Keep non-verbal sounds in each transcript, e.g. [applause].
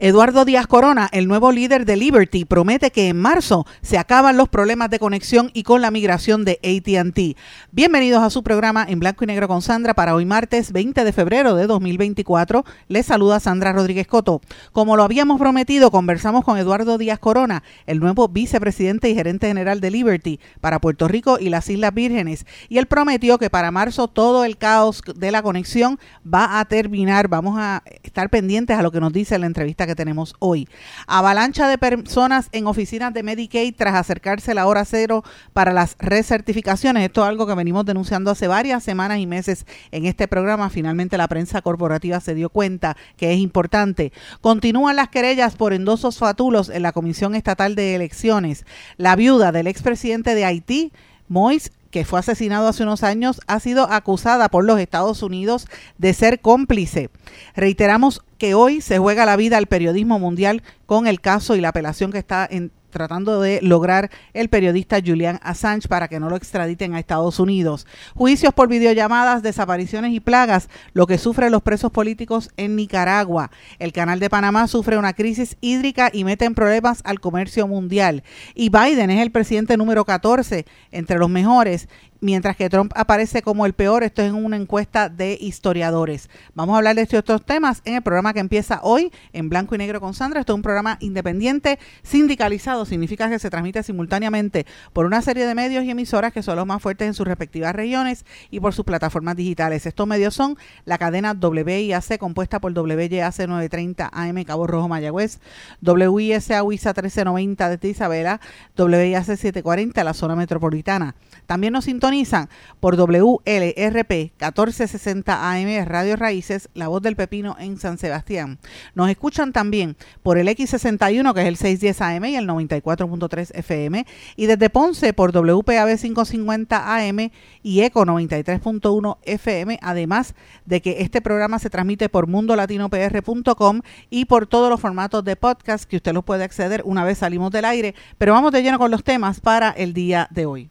Eduardo Díaz Corona, el nuevo líder de Liberty, promete que en marzo se acaban los problemas de conexión y con la migración de ATT. Bienvenidos a su programa en blanco y negro con Sandra para hoy martes 20 de febrero de 2024. Les saluda Sandra Rodríguez Coto. Como lo habíamos prometido, conversamos con Eduardo Díaz Corona, el nuevo vicepresidente y gerente general de Liberty para Puerto Rico y las Islas Vírgenes. Y él prometió que para marzo todo el caos de la conexión va a terminar. Vamos a estar pendientes a lo que nos dice la entrevista que tenemos hoy. Avalancha de personas en oficinas de Medicaid tras acercarse la hora cero para las recertificaciones. Esto es algo que venimos denunciando hace varias semanas y meses en este programa. Finalmente la prensa corporativa se dio cuenta que es importante. Continúan las querellas por endosos fatulos en la Comisión Estatal de Elecciones. La viuda del expresidente de Haití, Mois que fue asesinado hace unos años, ha sido acusada por los Estados Unidos de ser cómplice. Reiteramos que hoy se juega la vida al periodismo mundial con el caso y la apelación que está en, tratando de lograr el periodista Julian Assange para que no lo extraditen a Estados Unidos. Juicios por videollamadas, desapariciones y plagas, lo que sufren los presos políticos en Nicaragua. El canal de Panamá sufre una crisis hídrica y mete en problemas al comercio mundial. Y Biden es el presidente número 14 entre los mejores mientras que Trump aparece como el peor. Esto es en una encuesta de historiadores. Vamos a hablar de estos otros temas en el programa que empieza hoy en blanco y negro con Sandra. Esto es un programa independiente, sindicalizado. Significa que se transmite simultáneamente por una serie de medios y emisoras que son los más fuertes en sus respectivas regiones y por sus plataformas digitales. Estos medios son la cadena WIAC compuesta por WYAC 930 AM Cabo Rojo Mayagüez, WISA WISA 1390 de Isabela, WIAC 740 la zona metropolitana. También nos sintonizan por WLRP 1460 AM Radio Raíces, La Voz del Pepino en San Sebastián. Nos escuchan también por el X61 que es el 610 AM y el 94.3 FM y desde Ponce por WPAB 550 AM y ECO 93.1 FM, además de que este programa se transmite por mundolatinopr.com y por todos los formatos de podcast que usted los puede acceder una vez salimos del aire, pero vamos de lleno con los temas para el día de hoy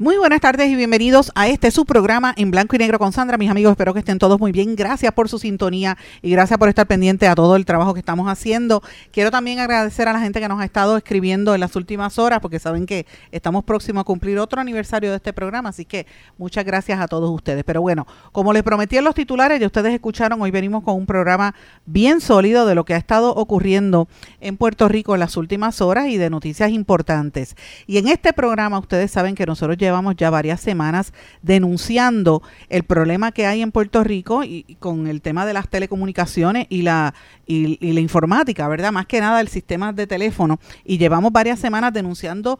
Muy buenas tardes y bienvenidos a este su programa en blanco y negro con Sandra. Mis amigos, espero que estén todos muy bien. Gracias por su sintonía y gracias por estar pendiente a todo el trabajo que estamos haciendo. Quiero también agradecer a la gente que nos ha estado escribiendo en las últimas horas porque saben que estamos próximos a cumplir otro aniversario de este programa, así que muchas gracias a todos ustedes. Pero bueno, como les prometí en los titulares, ya ustedes escucharon, hoy venimos con un programa bien sólido de lo que ha estado ocurriendo en Puerto Rico en las últimas horas y de noticias importantes. Y en este programa ustedes saben que nosotros llevamos llevamos ya varias semanas denunciando el problema que hay en Puerto Rico y, con el tema de las telecomunicaciones y la, y, la informática, ¿verdad? Más que nada el sistema de teléfono. Y llevamos varias semanas denunciando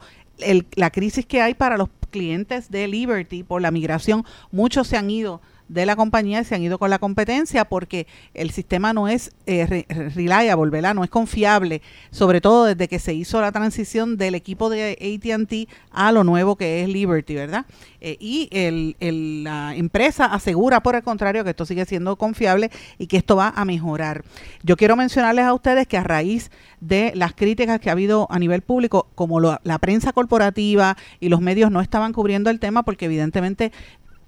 la crisis que hay para los clientes de Liberty por la migración. Muchos se han ido de la compañía se han ido con la competencia porque el sistema no es eh, reliable, ¿verdad? No es confiable, sobre todo desde que se hizo la transición del equipo de AT&T a lo nuevo que es Liberty, ¿verdad? Eh, y el, la empresa asegura, por el contrario, que esto sigue siendo confiable y que esto va a mejorar. Yo quiero mencionarles a ustedes que a raíz de las críticas que ha habido a nivel público, como la prensa corporativa y los medios no estaban cubriendo el tema porque evidentemente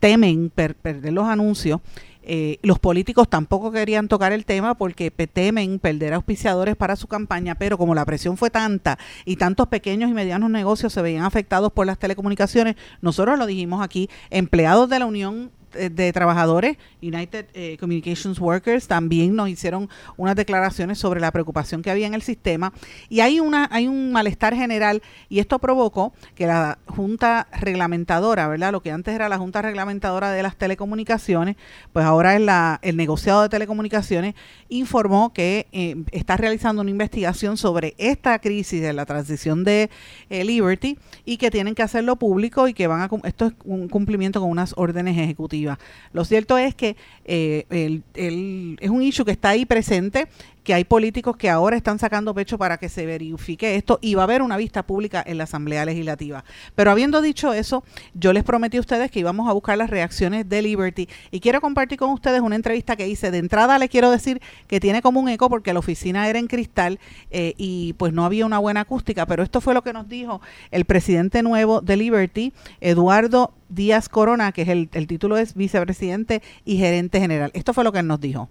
temen perder los anuncios. Eh, los políticos tampoco querían tocar el tema porque temen perder auspiciadores para su campaña, pero como la presión fue tanta y tantos pequeños y medianos negocios se veían afectados por las telecomunicaciones, nosotros lo dijimos aquí, empleados de la Unión de trabajadores, United eh, Communications Workers, también nos hicieron unas declaraciones sobre la preocupación que había en el sistema y hay una hay un malestar general y esto provocó que la Junta Reglamentadora, ¿verdad? Lo que antes era la Junta Reglamentadora de las Telecomunicaciones, pues ahora es la el negociado de telecomunicaciones informó que eh, está realizando una investigación sobre esta crisis de la transición de Liberty y que tienen que hacerlo público y que van a esto es un cumplimiento con unas órdenes ejecutivas lo cierto es que eh, es un issue que está ahí presente, que hay políticos que ahora están sacando pecho para que se verifique esto y va a haber una vista pública en la Asamblea Legislativa. Pero habiendo dicho eso, yo les prometí a ustedes que íbamos a buscar las reacciones de Liberty y quiero compartir con ustedes una entrevista que hice. De entrada les quiero decir que tiene como un eco porque la oficina era en cristal eh, y pues no había una buena acústica, pero esto fue lo que nos dijo el presidente nuevo de Liberty, Eduardo Díaz Corona, que es el, el título es vicepresidente y gerente general. Esto fue lo que él nos dijo.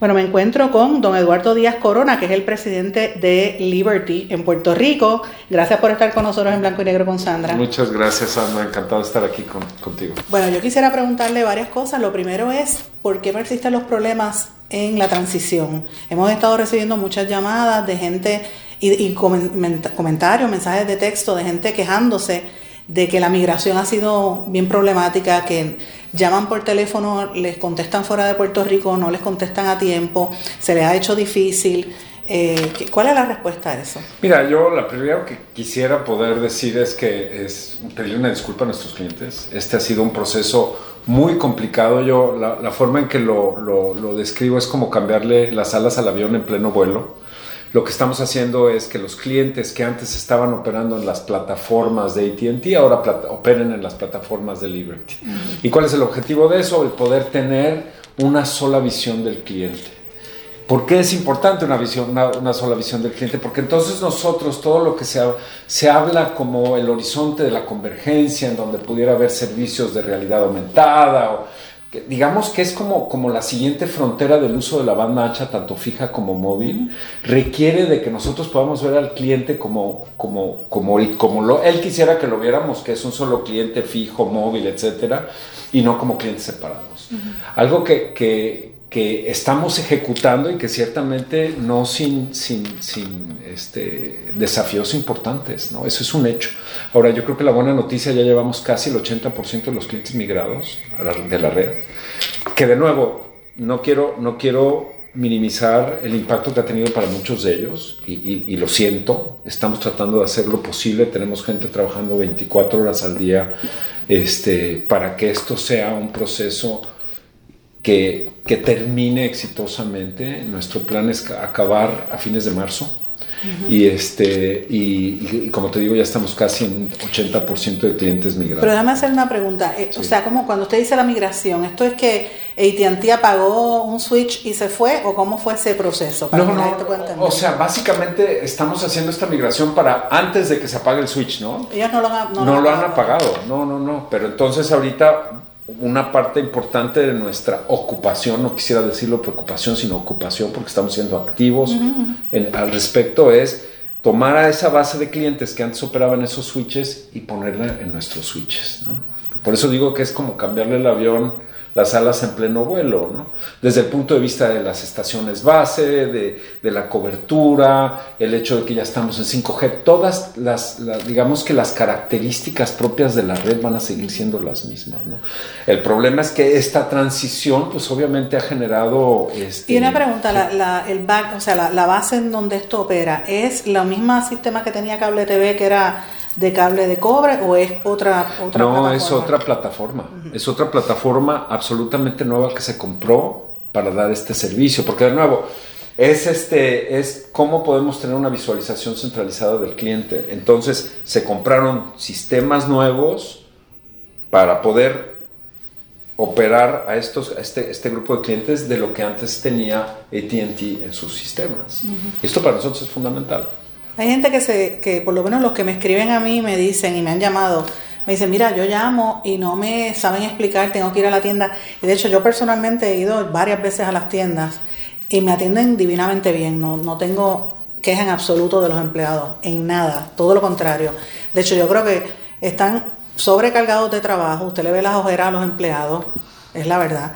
Bueno, me encuentro con don Eduardo Díaz Corona, que es el presidente de Liberty en Puerto Rico. Gracias por estar con nosotros en Blanco y Negro con Sandra. Muchas gracias, Sandra. Encantado de estar aquí contigo. Bueno, yo quisiera preguntarle varias cosas. Lo primero es, ¿por qué persisten los problemas en la transición? Hemos estado recibiendo muchas llamadas de gente y, comentarios, mensajes de texto de gente quejándose de que la migración ha sido bien problemática, que llaman por teléfono, les contestan fuera de Puerto Rico, no les contestan a tiempo, se les ha hecho difícil. Eh, ¿Cuál es la respuesta a eso? Mira, yo lo primero que quisiera poder decir es que es pedirle una disculpa a nuestros clientes. Este ha sido un proceso muy complicado. Yo la, forma en que lo, lo, lo describo es como cambiarle las alas al avión en pleno vuelo lo que estamos haciendo es que los clientes que antes estaban operando en las plataformas de ATT ahora operen en las plataformas de Liberty. ¿Y cuál es el objetivo de eso? El poder tener una sola visión del cliente. ¿Por qué es importante una, visión, una, sola visión del cliente? Porque entonces nosotros todo lo que se, se habla como el horizonte de la convergencia, en donde pudiera haber servicios de realidad aumentada o digamos que es como, como la siguiente frontera del uso de la banda ancha, tanto fija como móvil, requiere de que nosotros podamos ver al cliente como, como, como, como lo, él quisiera que lo viéramos, que es un solo cliente fijo, móvil, etcétera, y no como clientes separados. Algo que, que, que estamos ejecutando y que ciertamente no sin, sin, sin este, desafíos importantes, ¿no? Eso es un hecho. Ahora, yo creo que la buena noticia, ya llevamos casi el 80% de los clientes migrados de la red, que de nuevo, no quiero, no quiero minimizar el impacto que ha tenido para muchos de ellos y, y, lo siento, estamos tratando de hacer lo posible, tenemos gente trabajando 24 horas al día este, para que esto sea un proceso que, que termine exitosamente. Nuestro plan es acabar a fines de marzo. Y este y, como te digo, ya estamos casi en 80% de clientes migrados. Pero déjame hacer una pregunta. Eh, o sea, como cuando usted dice la migración, ¿esto es que AT&T apagó un switch y se fue o cómo fue ese proceso? no, no, o sea, básicamente estamos haciendo esta migración para antes de que se apague el switch, ¿no? Ellos no lo, han, no lo han apagado. No, no, no. Pero entonces ahorita una parte importante de nuestra ocupación, no quisiera decirlo preocupación, sino ocupación, porque estamos siendo activos al respecto, es tomar a esa base de clientes que antes operaban esos switches y ponerla en nuestros switches. Por eso digo que es como cambiarle el avión las alas en pleno vuelo, ¿no? Desde el punto de vista de las estaciones base, de, de la cobertura, el hecho de que ya estamos en 5G, todas las, digamos que las características propias de la red van a seguir siendo las mismas, ¿no? El problema es que esta transición, pues obviamente ha generado... Este, y una pregunta, la, la, el back, o sea, la, la base en donde esto opera, ¿es la misma sistema que tenía Cable TV, que era de cable de cobre o es otra, otra no, es otra plataforma. Es otra plataforma absolutamente nueva que se compró para dar este servicio. Porque de nuevo, es, este, es cómo podemos tener una visualización centralizada del cliente. Entonces se compraron sistemas nuevos para poder operar a, estos, este, este grupo de clientes de lo que antes tenía ATT en sus sistemas. Esto para nosotros es fundamental. Hay gente que, se, que por lo menos los que me escriben a mí me dicen y me han llamado, me dicen, mira, yo llamo y no me saben explicar, tengo que ir a la tienda. Y de hecho yo personalmente he ido varias veces a las tiendas y me atienden divinamente bien, no, no tengo queja en absoluto de los empleados, en nada, todo lo contrario. De hecho yo creo que están sobrecargados de trabajo, usted le ve las ojeras a los empleados, es la verdad,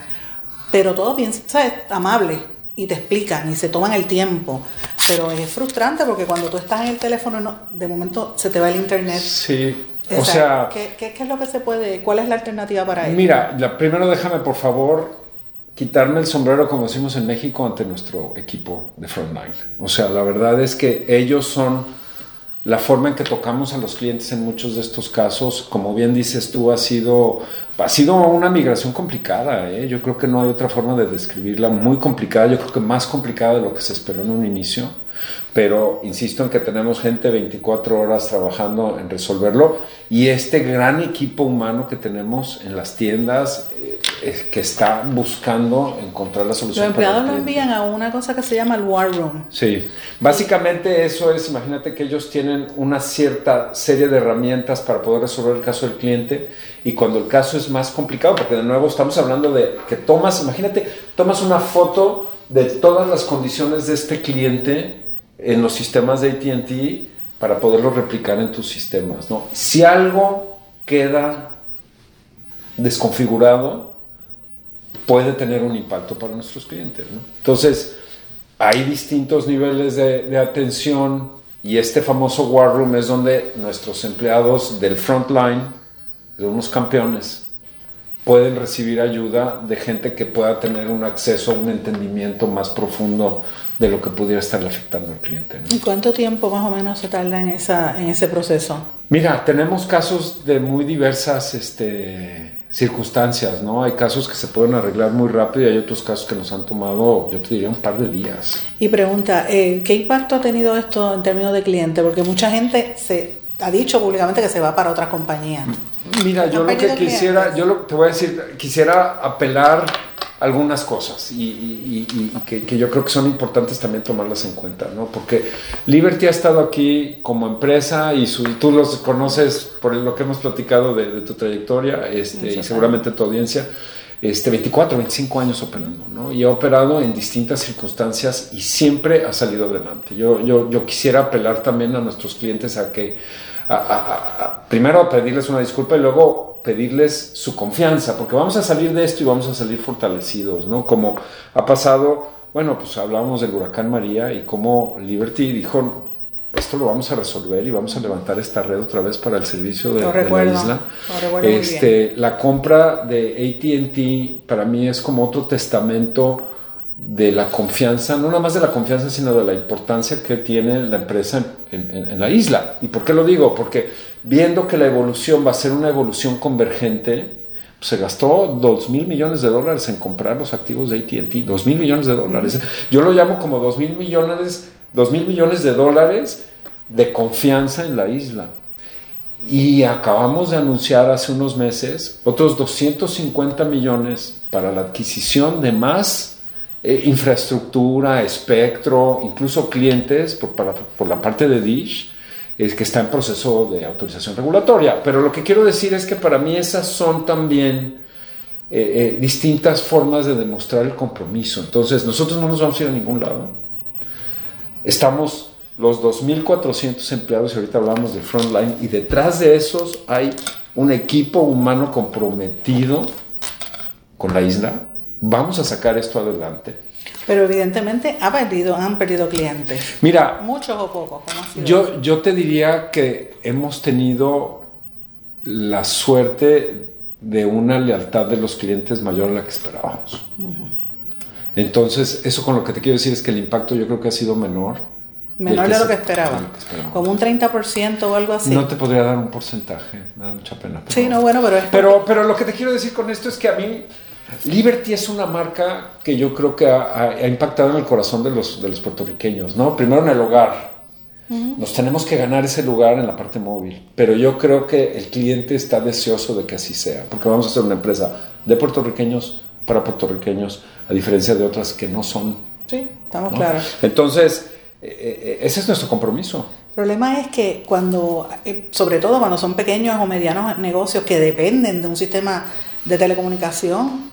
pero todo bien, ¿sabes? Amable y te explican y se toman el tiempo. Pero es frustrante porque cuando tú estás en el teléfono, de momento se te va el internet. Sí. O, sea, ¿qué, ¿qué, es lo que se puede? ¿Cuál es la alternativa para eso? Mira, la, primero déjame por favor quitarme el sombrero, como decimos en México, ante nuestro equipo de Frontline. O sea, la verdad es que ellos son la forma en que tocamos a los clientes en muchos de estos casos, como bien dices tú, ha sido, ha sido una migración complicada. ¿eh? Yo creo que no hay otra forma de describirla, muy complicada, yo creo que más complicada de lo que se esperó en un inicio pero insisto en que tenemos gente 24 horas trabajando en resolverlo y este gran equipo humano que tenemos en las tiendas eh, que está buscando encontrar la solución. Los empleados lo envían a una cosa que se llama el War Room. Sí, básicamente eso es, imagínate que ellos tienen una cierta serie de herramientas para poder resolver el caso del cliente y cuando el caso es más complicado, porque de nuevo estamos hablando de que tomas, imagínate, tomas una foto de todas las condiciones de este cliente en los sistemas de ATT para poderlo replicar en tus sistemas. ¿no? Si algo queda desconfigurado, puede tener un impacto para nuestros clientes. ¿no? Entonces, hay distintos niveles de, de, atención y este famoso War Room es donde nuestros empleados del frontline, de unos campeones, pueden recibir ayuda de gente que pueda tener un acceso, un entendimiento más profundo de lo que pudiera estarle afectando al cliente. ¿Y cuánto tiempo más o menos se tarda en, esa, en ese proceso? Mira, tenemos casos de muy diversas este, circunstancias, ¿no? Hay casos que se pueden arreglar muy rápido y hay otros casos que nos han tomado, yo te diría, un par de días. Y pregunta, eh, ¿qué impacto ha tenido esto en términos de cliente? Porque mucha gente se ha dicho públicamente que se va para otras compañías. Mira, yo lo que quisiera, yo lo, te voy a decir, quisiera apelar algunas cosas y, que, yo creo que son importantes también tomarlas en cuenta, ¿no? Porque Liberty ha estado aquí como empresa y tú los conoces por lo que hemos platicado de, tu trayectoria este, y seguramente tu audiencia. Este, 24, 25 años operando, ¿no? Y ha operado en distintas circunstancias y siempre ha salido adelante. Yo, yo, yo quisiera apelar también a nuestros clientes a que, primero a pedirles una disculpa y luego pedirles su confianza, porque vamos a salir de esto y vamos a salir fortalecidos, ¿no? Como ha pasado, bueno, pues hablábamos del huracán María y cómo Liberty dijo, esto lo vamos a resolver y vamos a levantar esta red otra vez para el servicio de, la isla. Este, la compra de ATT para mí es como otro testamento de la confianza, no nada más de la confianza, sino de la importancia que tiene la empresa en, la isla. ¿Y por qué lo digo? Porque viendo que la evolución va a ser una evolución convergente, pues se gastó 2 mil millones de dólares en comprar los activos de ATT, 2 mil millones de dólares. Yo lo llamo como 2 mil millones, 2 mil millones de dólares de confianza en la isla. Y acabamos de anunciar hace unos meses otros 250 millones para la adquisición de más eh, infraestructura, espectro, incluso clientes por, por la parte de Dish, es que está en proceso de autorización regulatoria. Pero lo que quiero decir es que para mí esas son también eh, eh, distintas formas de demostrar el compromiso. Entonces, nosotros no nos vamos a ir a ningún lado. Estamos los 2.400 empleados, y ahorita hablamos del frontline, y detrás de esos hay un equipo humano comprometido con la isla, vamos a sacar esto adelante. Pero evidentemente ha perdido, han perdido clientes. Mira, muchos o pocos. yo, yo te diría que hemos tenido la suerte de una lealtad de los clientes mayor a la que esperábamos. Entonces, eso con lo que te quiero decir es que el impacto yo creo que ha sido menor. Menor de lo que esperaban. Como un 30% o algo así. No te podría dar un porcentaje, me da mucha pena. sí, no, bueno, pero es pero, pero lo que te quiero decir con esto es que a mí Liberty es una marca que yo creo que ha, impactado en el corazón de los, de los puertorriqueños, ¿no? Primero en el hogar. Nos tenemos que ganar ese lugar en la parte móvil, pero yo creo que el cliente está deseoso de que así sea, porque vamos a ser una empresa de puertorriqueños para puertorriqueños, a diferencia de otras que no son. Sí, estamos claros. Entonces, eh, eh, ese es nuestro compromiso. El problema es que cuando, eh, sobre todo cuando son pequeños o medianos negocios que dependen de un sistema de telecomunicación,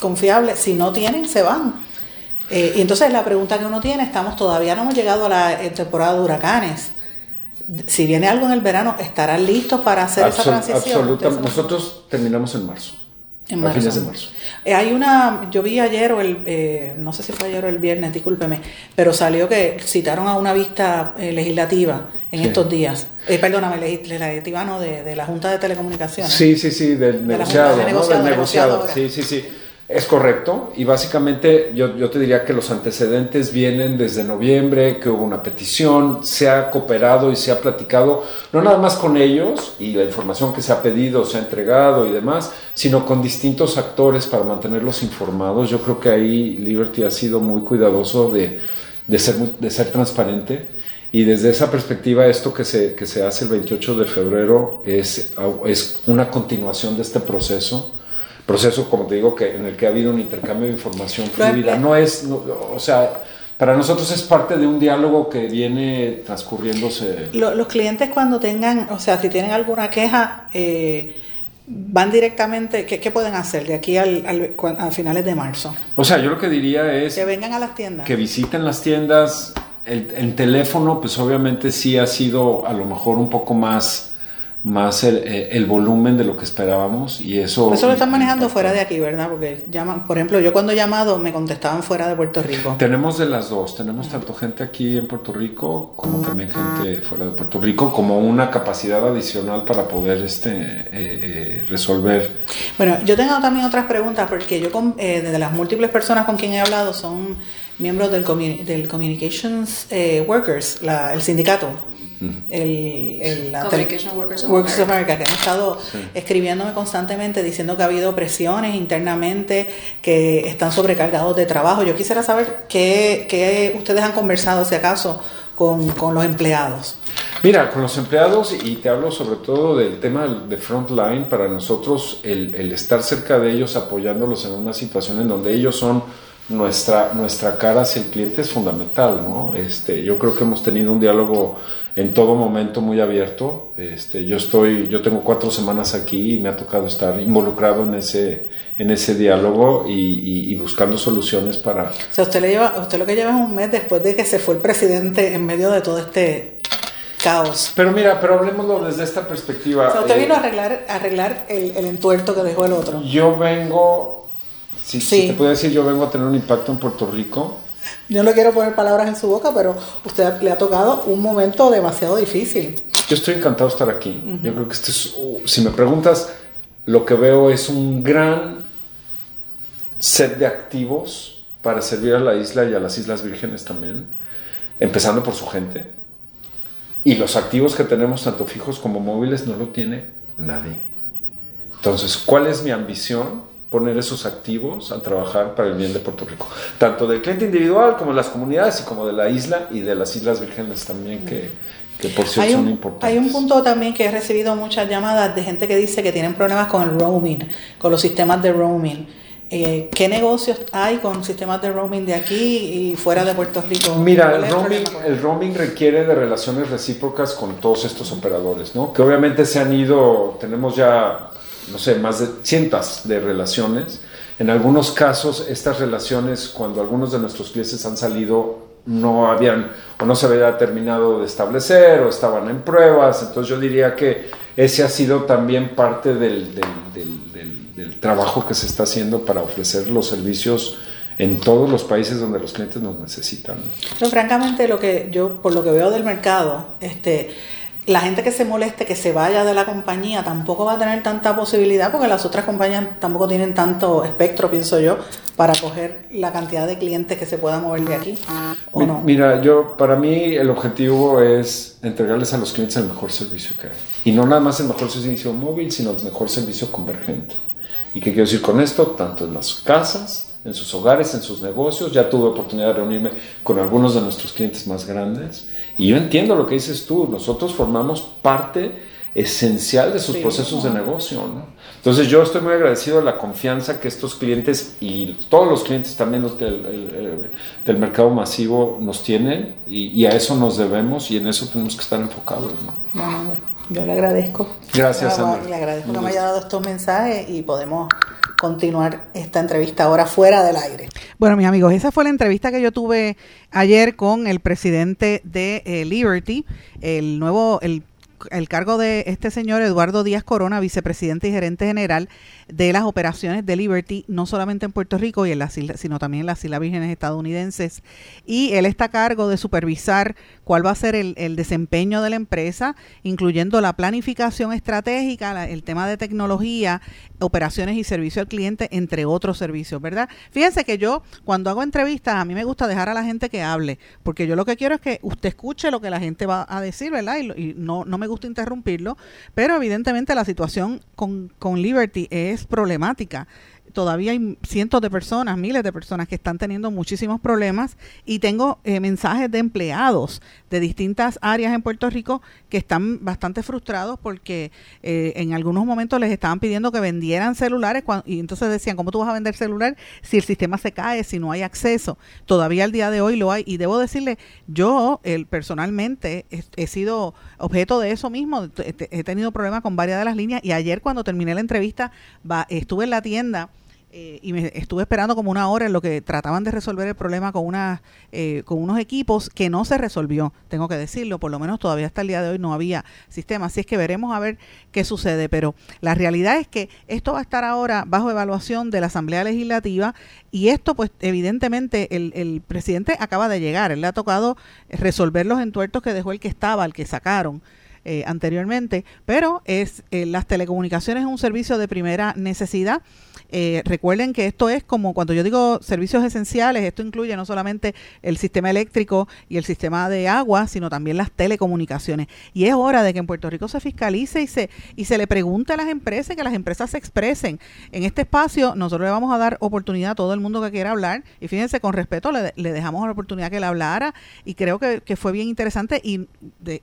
confiable, si no tienen, se van. Eh, y entonces la pregunta que uno tiene, estamos todavía no hemos llegado a la eh, temporada de huracanes. Si viene algo en el verano, ¿estarán listos para hacer esa transición? Absolutamente. Nosotros terminamos en marzo. En marzo. A fines de marzo. Eh, hay una, yo vi ayer o el, no sé si fue ayer o el viernes, discúlpeme, pero salió que citaron a una vista legislativa en estos días. perdóname, legislativa no, de, de, la Junta de Telecomunicaciones. Sí, sí, sí, del negociado, del negociado. Sí, sí, sí. Es correcto, y básicamente yo, yo, te diría que los antecedentes vienen desde noviembre, que hubo una petición, se ha cooperado y se ha platicado, no nada más con ellos y la información que se ha pedido, se ha entregado y demás, sino con distintos actores para mantenerlos informados. Yo creo que ahí Liberty ha sido muy cuidadoso de, de, ser, de ser transparente. Y desde esa perspectiva, esto que se, que se hace el 28 de febrero es, es una continuación de este proceso proceso, como te digo, que en el que ha habido un intercambio de información fluida. No es, o sea, para nosotros es parte de un diálogo que viene transcurriéndose. Los, clientes cuando tengan, o sea, si tienen alguna queja, eh, van directamente, ¿qué, pueden hacer de aquí al, a finales de marzo? O sea, yo lo que diría es... Que vengan a las tiendas. Que visiten las tiendas. El, el teléfono, pues obviamente sí ha sido a lo mejor un poco más más el, eh, el, volumen de lo que esperábamos y eso... Eso lo están manejando fuera de aquí, ¿verdad? Porque llaman, por ejemplo, yo cuando he llamado me contestaban fuera de Puerto Rico. Tenemos de las dos, tenemos tanto gente aquí en Puerto Rico como también gente fuera de Puerto Rico como una capacidad adicional para poder este, eh, eh, resolver. Bueno, yo tengo también otras preguntas porque yo de las múltiples personas con quien he hablado son miembros del, del Communications Workers, la, el sindicato el, el la Workers, of, America. que han estado escribiéndome constantemente diciendo que ha habido presiones internamente, que están sobrecargados de trabajo. Yo quisiera saber qué, qué ustedes han conversado, si acaso, con, con, los empleados. Mira, con los empleados, y te hablo sobre todo del tema de frontline, para nosotros el, el estar cerca de ellos, apoyándolos en una situación en donde ellos son nuestra, nuestra cara hacia el cliente es fundamental, ¿no? Este, yo creo que hemos tenido un diálogo en todo momento muy abierto. Este, yo estoy, yo tengo cuatro semanas aquí y me ha tocado estar involucrado en ese, en ese diálogo y, buscando soluciones para. O sea, usted le lleva, usted lo que lleva es un mes después de que se fue el presidente en medio de todo este caos. Pero mira, pero hablemoslo desde esta perspectiva. O sea, usted vino a arreglar, arreglar el, el entuerto que dejó el otro. Yo vengo, si, si te puedo decir, yo vengo a tener un impacto en Puerto Rico yo no quiero poner palabras en su boca, pero usted le ha tocado un momento demasiado difícil. Yo estoy encantado de estar aquí. Yo creo que este es, uh, si me preguntas, lo que veo es un gran set de activos para servir a la isla y a las Islas Vírgenes también, empezando por su gente. Y los activos que tenemos, tanto fijos como móviles, no lo tiene nadie. Entonces, ¿cuál es mi ambición? Poner esos activos a trabajar para el bien de Puerto Rico, tanto del cliente individual como de las comunidades y como de la isla y de las Islas Vírgenes también que, que por cierto son importantes. Hay un punto también que he recibido muchas llamadas de gente que dice que tienen problemas con el roaming, con los sistemas de roaming. Eh, ¿Qué negocios hay con sistemas de roaming de aquí y fuera de Puerto Rico? Mira, el roaming, el roaming, requiere de relaciones recíprocas con todos estos operadores, ¿no? Que obviamente se han ido, tenemos ya no sé, más de cientos de relaciones. En algunos casos, estas relaciones, cuando algunos de nuestros clientes han salido, no habían o no se había terminado de establecer o estaban en pruebas. Entonces yo diría que ese ha sido también parte del, trabajo que se está haciendo para ofrecer los servicios en todos los países donde los clientes nos necesitan. francamente, lo que yo, por lo que veo del mercado, este, la gente que se moleste, que se vaya de la compañía, tampoco va a tener tanta posibilidad porque las otras compañías tampoco tienen tanto espectro, pienso yo, para coger la cantidad de clientes que se pueda mover de aquí. ¿o no? Mira, yo para mí el objetivo es entregarles a los clientes el mejor servicio que hay. Y no nada más el mejor servicio móvil, sino el mejor servicio convergente. ¿Y qué quiero decir con esto? Tanto en las casas, en sus hogares, en sus negocios. Ya tuve oportunidad de reunirme con algunos de nuestros clientes más grandes y yo entiendo lo que dices tú, nosotros formamos parte esencial de sus procesos de negocio. ¿no? Entonces yo estoy muy agradecido de la confianza que estos clientes y todos los clientes también los del, del mercado masivo nos tienen y, a eso nos debemos y en eso tenemos que estar enfocados. ¿no? Yo le agradezco. Gracias, Le agradezco que me haya dado estos mensajes y podemos continuar esta entrevista ahora fuera del aire. Bueno, mis amigos, esa fue la entrevista que yo tuve ayer con el presidente de eh, Liberty, el nuevo, el el cargo de este señor Eduardo Díaz Corona, vicepresidente y gerente general de las operaciones de Liberty, no solamente en Puerto Rico y en las sino también en las Islas Vírgenes estadounidenses. Y él está a cargo de supervisar cuál va a ser el, desempeño de la empresa, incluyendo la planificación estratégica, el tema de tecnología, operaciones y servicio al cliente, entre otros servicios, ¿verdad? Fíjense que yo cuando hago entrevistas, a mí me gusta dejar a la gente que hable, porque yo lo que quiero es que usted escuche lo que la gente va a decir, ¿verdad? Y, no, no me gusta interrumpirlo, pero evidentemente la situación con, con Liberty es problemática todavía hay cientos de personas, miles de personas que están teniendo muchísimos problemas y tengo eh, mensajes de empleados de distintas áreas en Puerto Rico que están bastante frustrados porque eh, en algunos momentos les estaban pidiendo que vendieran celulares y entonces decían, ¿cómo tú vas a vender celular si el sistema se cae, si no hay acceso? Todavía al día de hoy lo hay y debo decirle, yo personalmente he, sido objeto de eso mismo, he, tenido problemas con varias de las líneas y ayer cuando terminé la entrevista estuve en la tienda eh, y me estuve esperando como una hora en lo que trataban de resolver el problema con, una, eh, con unos equipos que no se resolvió, tengo que decirlo, por lo menos todavía hasta el día de hoy no había sistema, así es que veremos a ver qué sucede, pero la realidad es que esto va a estar ahora bajo evaluación de la Asamblea Legislativa y esto pues evidentemente el, el presidente acaba de llegar, él le ha tocado resolver los entuertos que dejó el que estaba, el que sacaron. Eh, anteriormente, pero es las telecomunicaciones es un servicio de primera necesidad eh, recuerden que esto es como cuando yo digo servicios esenciales, esto incluye no solamente el sistema eléctrico y el sistema de agua, sino también las telecomunicaciones. Y es hora de que en Puerto Rico se fiscalice y se, y se le pregunte a las empresas, que las empresas se expresen. En este espacio nosotros le vamos a dar oportunidad a todo el mundo que quiera hablar y fíjense, con respeto le, dejamos la oportunidad que le hablara y creo que, fue bien interesante y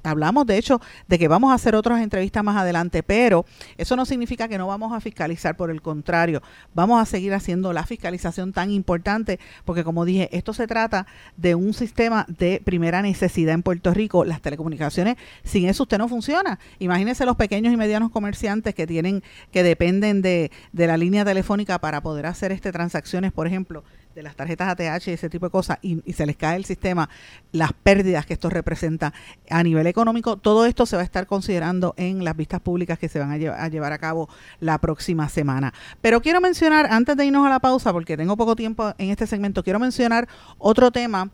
hablamos de hecho de que vamos a hacer otras entrevistas más adelante, pero eso no significa que no vamos a fiscalizar, por el contrario, vamos a seguir haciendo la fiscalización tan importante, porque como dije, esto se trata de un sistema de primera necesidad en Puerto Rico. Las telecomunicaciones, sin eso usted no funciona. Imagínense los pequeños y medianos comerciantes que tienen, que dependen de, de la línea telefónica para poder hacer este transacciones, por ejemplo, de las tarjetas ATH y ese tipo de cosas y, se les cae el sistema, las pérdidas que esto representa a nivel económico, todo esto se va a estar considerando en las vistas públicas que se van a, a llevar a cabo la próxima semana. Pero quiero mencionar, antes de irnos a la pausa, porque tengo poco tiempo en este segmento, quiero mencionar otro tema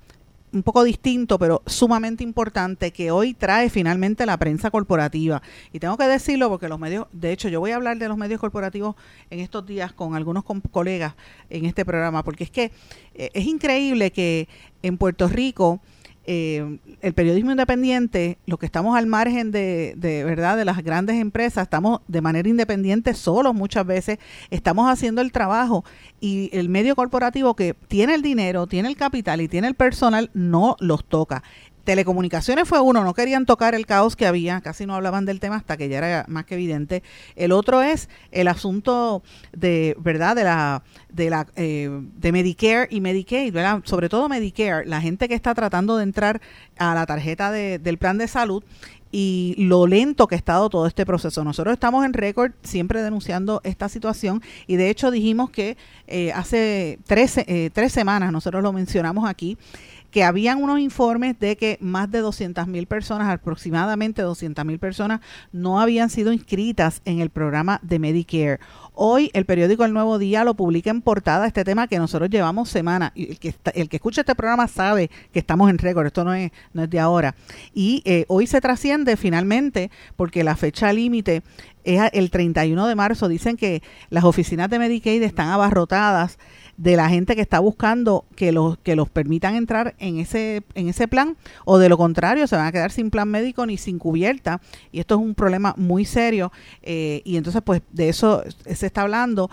un poco distinto, pero sumamente importante, que hoy trae finalmente la prensa corporativa. Y tengo que decirlo porque los medios, de hecho, yo voy a hablar de los medios corporativos en estos días con algunos colegas en este programa, porque es que eh, es increíble que en Puerto Rico eh, el periodismo independiente, lo que estamos al margen de, de, verdad de las grandes empresas, estamos de manera independiente solos muchas veces, estamos haciendo el trabajo y el medio corporativo que tiene el dinero, tiene el capital y tiene el personal no los toca. Telecomunicaciones fue uno, no querían tocar el caos que había, casi no hablaban del tema hasta que ya era más que evidente. El otro es el asunto de, ¿verdad? De la de la eh, de Medicare y Medicaid, ¿verdad? Sobre todo Medicare, la gente que está tratando de entrar a la tarjeta de, del plan de salud y lo lento que ha estado todo este proceso. Nosotros estamos en récord siempre denunciando esta situación y de hecho dijimos que eh, hace tres, eh, tres semanas, nosotros lo mencionamos aquí, que habían unos informes de que más de 200 mil personas, aproximadamente 200 mil personas, no habían sido inscritas en el programa de Medicare. Hoy el periódico El Nuevo Día lo publica en portada este tema que nosotros llevamos semana. El que, el que escucha este programa sabe que estamos en récord, esto no es, no es de ahora. Y eh, hoy se trasciende finalmente porque la fecha límite es el 31 de marzo. Dicen que las oficinas de Medicaid están abarrotadas de la gente que está buscando que los que los permitan entrar en ese en ese plan o de lo contrario se van a quedar sin plan médico ni sin cubierta. Y esto es un problema muy serio. Eh, y entonces pues de eso se está hablando.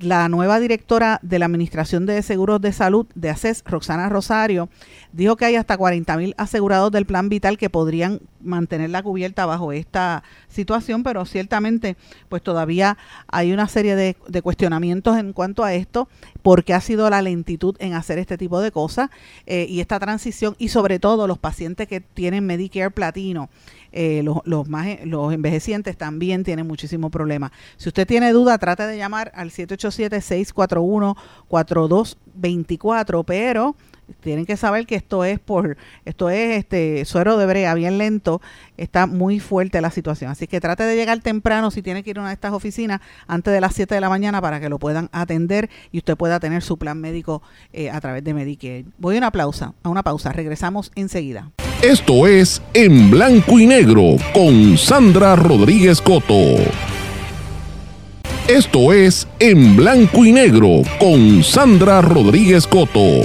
La nueva directora de la Administración de Seguros de Salud de ACES, Roxana Rosario, dijo que hay hasta 40 mil asegurados del plan vital que podrían mantener la cubierta bajo esta situación, pero ciertamente pues todavía hay una serie de, cuestionamientos en cuanto a esto, porque ha sido la lentitud en hacer este tipo de cosas eh, y esta transición y sobre todo los pacientes que tienen Medicare Platino. Eh, los, los, más, los envejecientes también tienen muchísimo problema. Si usted tiene duda, trate de llamar al 787-641-4224, pero tienen que saber que esto es por, esto es este suero de brea, bien lento, está muy fuerte la situación. Así que trate de llegar temprano si tiene que ir a una de estas oficinas antes de las 7 de la mañana para que lo puedan atender y usted pueda tener su plan médico eh, a través de Medicare. Voy a una pausa, a una pausa, regresamos enseguida. Esto es En Blanco y Negro con Sandra Rodríguez Coto. Esto es En Blanco y Negro con Sandra Rodríguez Coto.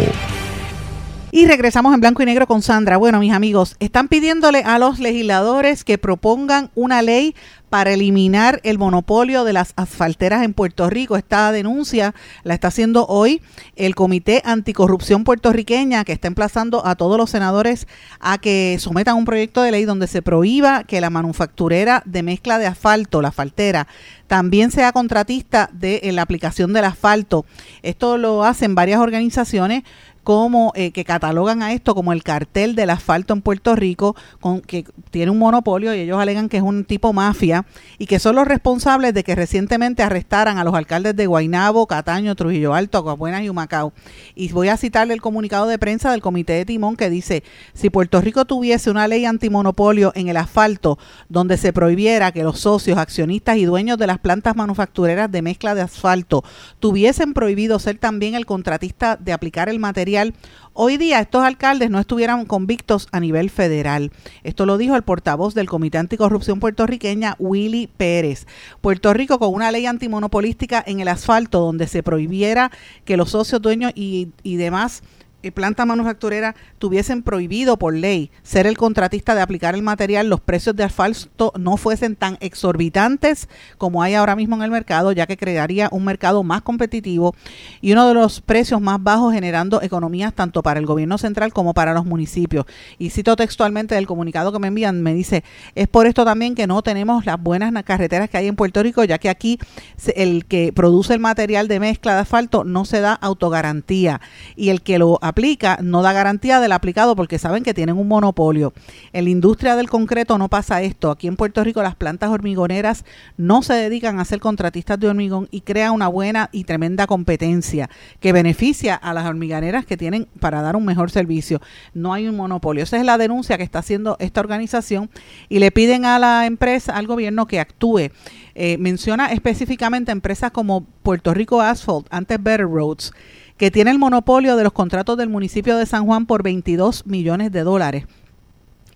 Y regresamos en blanco y negro con Sandra. Bueno, mis amigos, están pidiéndole a los legisladores que propongan una ley para eliminar el monopolio de las asfalteras en Puerto Rico. Esta denuncia la está haciendo hoy el Comité Anticorrupción Puertorriqueña, que está emplazando a todos los senadores a que sometan un proyecto de ley donde se prohíba que la manufacturera de mezcla de asfalto, la asfaltera, también sea contratista de la aplicación del asfalto. Esto lo hacen varias organizaciones como eh, que catalogan a esto como el cartel del asfalto en Puerto Rico, con, que tiene un monopolio y ellos alegan que es un tipo mafia y que son los responsables de que recientemente arrestaran a los alcaldes de Guaynabo, Cataño, Trujillo Alto, Aguabuena y Humacao. Y voy a citarle el comunicado de prensa del Comité de Timón que dice, si Puerto Rico tuviese una ley antimonopolio en el asfalto donde se prohibiera que los socios, accionistas y dueños de las plantas manufactureras de mezcla de asfalto tuviesen prohibido ser también el contratista de aplicar el material hoy día estos alcaldes no estuvieran convictos a nivel federal. Esto lo dijo el portavoz del Comité Anticorrupción puertorriqueña, Willy Pérez. Puerto Rico con una ley antimonopolística en el asfalto donde se prohibiera que los socios, dueños y, y demás plantas manufactureras tuviesen prohibido por ley ser el contratista de aplicar el material, los precios de asfalto no fuesen tan exorbitantes como hay ahora mismo en el mercado, ya que crearía un mercado más competitivo y uno de los precios más bajos generando economías tanto para el gobierno central como para los municipios. Y cito textualmente del comunicado que me envían, me dice, es por esto también que no tenemos las buenas carreteras que hay en Puerto Rico, ya que aquí el que produce el material de mezcla de asfalto no se da autogarantía y el que lo aplica no da garantía del aplicado porque saben que tienen un monopolio. En la industria del concreto no pasa esto. Aquí en Puerto Rico las plantas hormigoneras no se dedican a ser contratistas de hormigón y crea una buena y tremenda competencia que beneficia a las hormigoneras que tienen para dar un mejor servicio. No hay un monopolio. Esa es la denuncia que está haciendo esta organización y le piden a la empresa, al gobierno que actúe. Eh, menciona específicamente empresas como Puerto Rico Asphalt, antes Better Roads, que tiene el monopolio de los contratos del municipio de San Juan por 22 millones de dólares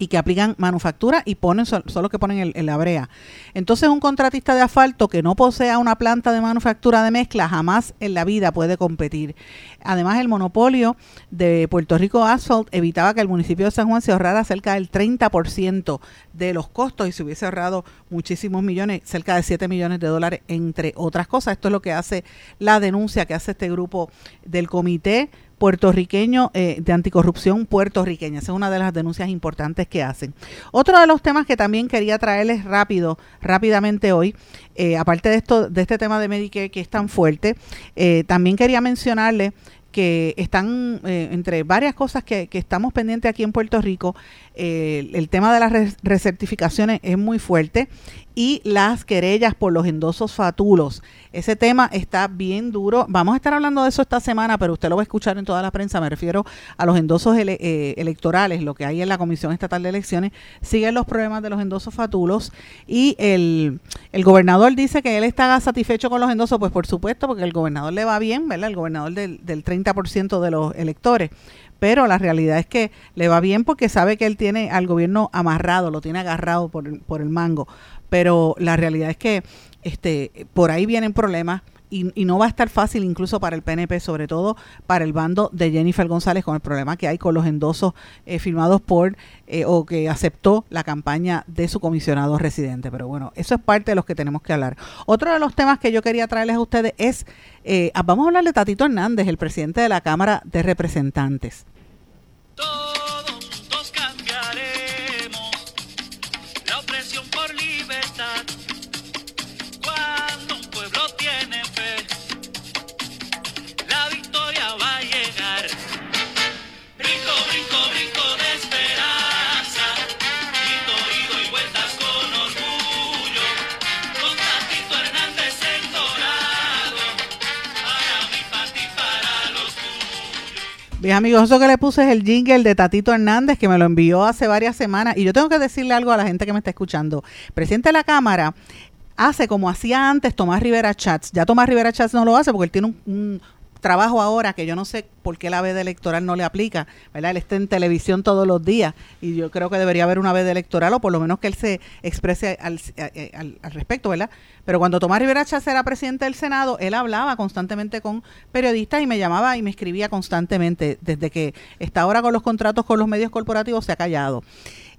y que aplican manufactura y ponen solo que ponen el, la brea. Entonces un contratista de asfalto que no posea una planta de manufactura de mezcla jamás en la vida puede competir. Además el monopolio de Puerto Rico Asphalt evitaba que el municipio de San Juan se ahorrara cerca del 30% de los costos y se hubiese ahorrado muchísimos millones, cerca de 7 millones de dólares entre otras cosas. Esto es lo que hace la denuncia que hace este grupo del comité puertorriqueño eh, de anticorrupción puertorriqueña. Esa es una de las denuncias importantes que hacen. Otro de los temas que también quería traerles rápido, rápidamente hoy, eh, aparte de esto, de este tema de Medicare que es tan fuerte, eh, también quería mencionarle que están entre varias cosas que, estamos pendientes aquí en Puerto Rico, el tema de las recertificaciones es muy fuerte y las querellas por los endosos fatulos. Ese tema está bien duro. Vamos a estar hablando de eso esta semana, pero usted lo va a escuchar en toda la prensa. Me refiero a los endosos eh, electorales, lo que hay en la Comisión Estatal de Elecciones. Siguen los problemas de los endosos fatulos y el, el gobernador dice que él está satisfecho con los endosos, pues por supuesto, porque el gobernador le va bien, ¿verdad? El gobernador del, del 30% de los electores pero la realidad es que le va bien porque sabe que él tiene al gobierno amarrado, lo tiene agarrado por, por el mango pero la realidad es que este por ahí vienen problemas y, y, no va a estar fácil incluso para el PNP, sobre todo para el bando de Jennifer González, con el problema que hay con los endosos eh, firmados por eh, o que aceptó la campaña de su comisionado residente. Pero bueno, eso es parte de los que tenemos que hablar. Otro de los temas que yo quería traerles a ustedes es, eh, vamos a hablar de Tatito Hernández, el presidente de la Cámara de Representantes. Bien, amigos, eso que le puse es el jingle de Tatito Hernández, que me lo envió hace varias semanas. Y yo tengo que decirle algo a la gente que me está escuchando. Presidente de la Cámara hace como hacía antes Tomás Rivera Chats. Ya Tomás Rivera Chats no lo hace porque él tiene un, trabajo ahora que yo no sé por qué la veda electoral no le aplica, ¿verdad? Él está en televisión todos los días y yo creo que debería haber una veda electoral o por lo menos que él se exprese al, al, respecto, ¿verdad? Pero cuando Tomás Rivera Chávez era presidente del Senado, él hablaba constantemente con periodistas y me llamaba y me escribía constantemente. Desde que está ahora con los contratos con los medios corporativos se ha callado.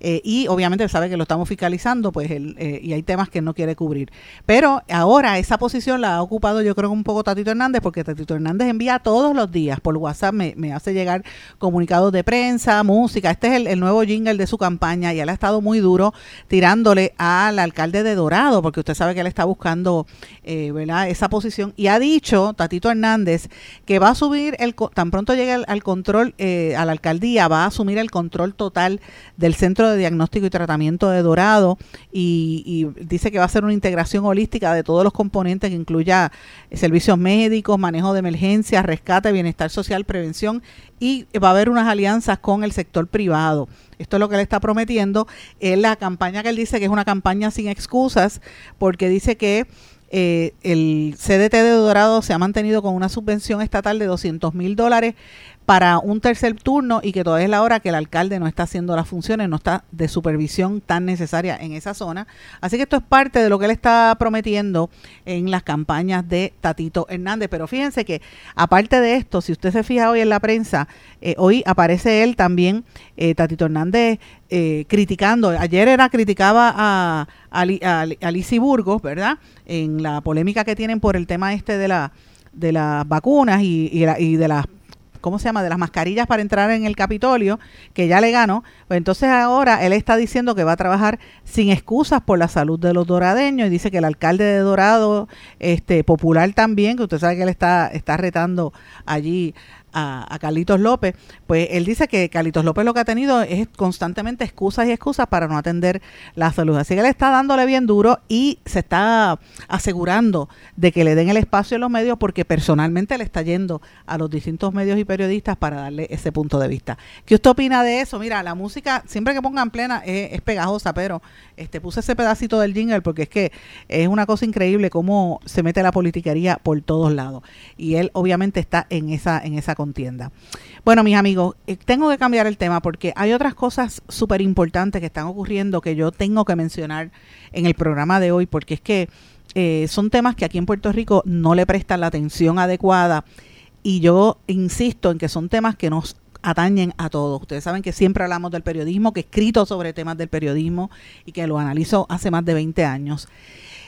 Eh, y obviamente sabe que lo estamos fiscalizando, pues eh, y hay temas que no quiere cubrir. Pero ahora esa posición la ha ocupado yo creo un poco Tatito Hernández, porque Tatito Hernández envía todos los días por WhatsApp, me, me hace llegar comunicados de prensa, música, este es el, nuevo jingle de su campaña y él ha estado muy duro tirándole al alcalde de Dorado, porque usted sabe que él está buscando eh, ¿verdad? esa posición y ha dicho Tatito Hernández que va a subir, el tan pronto llegue al, control, a la alcaldía, va a asumir el control total del centro de Diagnóstico y Tratamiento de Dorado y, dice que va a ser una integración holística de todos los componentes que incluya servicios médicos, manejo de emergencias, rescate, bienestar social, prevención y va a haber unas alianzas con el sector privado. Esto es lo que él está prometiendo. En la campaña que él dice que es una campaña sin excusas porque dice que eh, el CDT de Dorado se ha mantenido con una subvención estatal de 200 mil dólares para un tercer turno y que todavía es la hora que el alcalde no está haciendo las funciones, no está de supervisión tan necesaria en esa zona. Así que esto es parte de lo que él está prometiendo en las campañas de Tatito Hernández. Pero fíjense que aparte de esto, si usted se fija hoy en la prensa, eh, hoy aparece él también, eh, Tatito Hernández, eh, criticando, ayer era criticaba a, a, Burgos, ¿verdad? En la polémica que tienen por el tema este de la de las vacunas y, y de las ¿cómo se llama? De las mascarillas para entrar en el Capitolio, que ya le ganó. Pues entonces ahora él está diciendo que va a trabajar sin excusas por la salud de los doradeños y dice que el alcalde de Dorado, este popular también, que usted sabe que él está, está retando allí a, Carlitos López, pues él dice que Carlitos López lo que ha tenido es constantemente excusas y excusas para no atender la salud. Así que él está dándole bien duro y se está asegurando de que le den el espacio en los medios porque personalmente le está yendo a los distintos medios y periodistas para darle ese punto de vista. ¿Qué usted opina de eso? Mira, la música siempre que pongan plena es, es pegajosa, pero este puse ese pedacito del jingle porque es que es una cosa increíble cómo se mete la politiquería por todos lados. Y él obviamente está en esa en esa Bueno, mis amigos, eh, tengo que cambiar el tema porque hay otras cosas súper importantes que están ocurriendo que yo tengo que mencionar en el programa de hoy porque es que eh, son temas que aquí en Puerto Rico no le prestan la atención adecuada y yo insisto en que son temas que nos atañen a todos. Ustedes saben que siempre hablamos del periodismo, que he escrito sobre temas del periodismo y que lo analizo hace más de 20 años.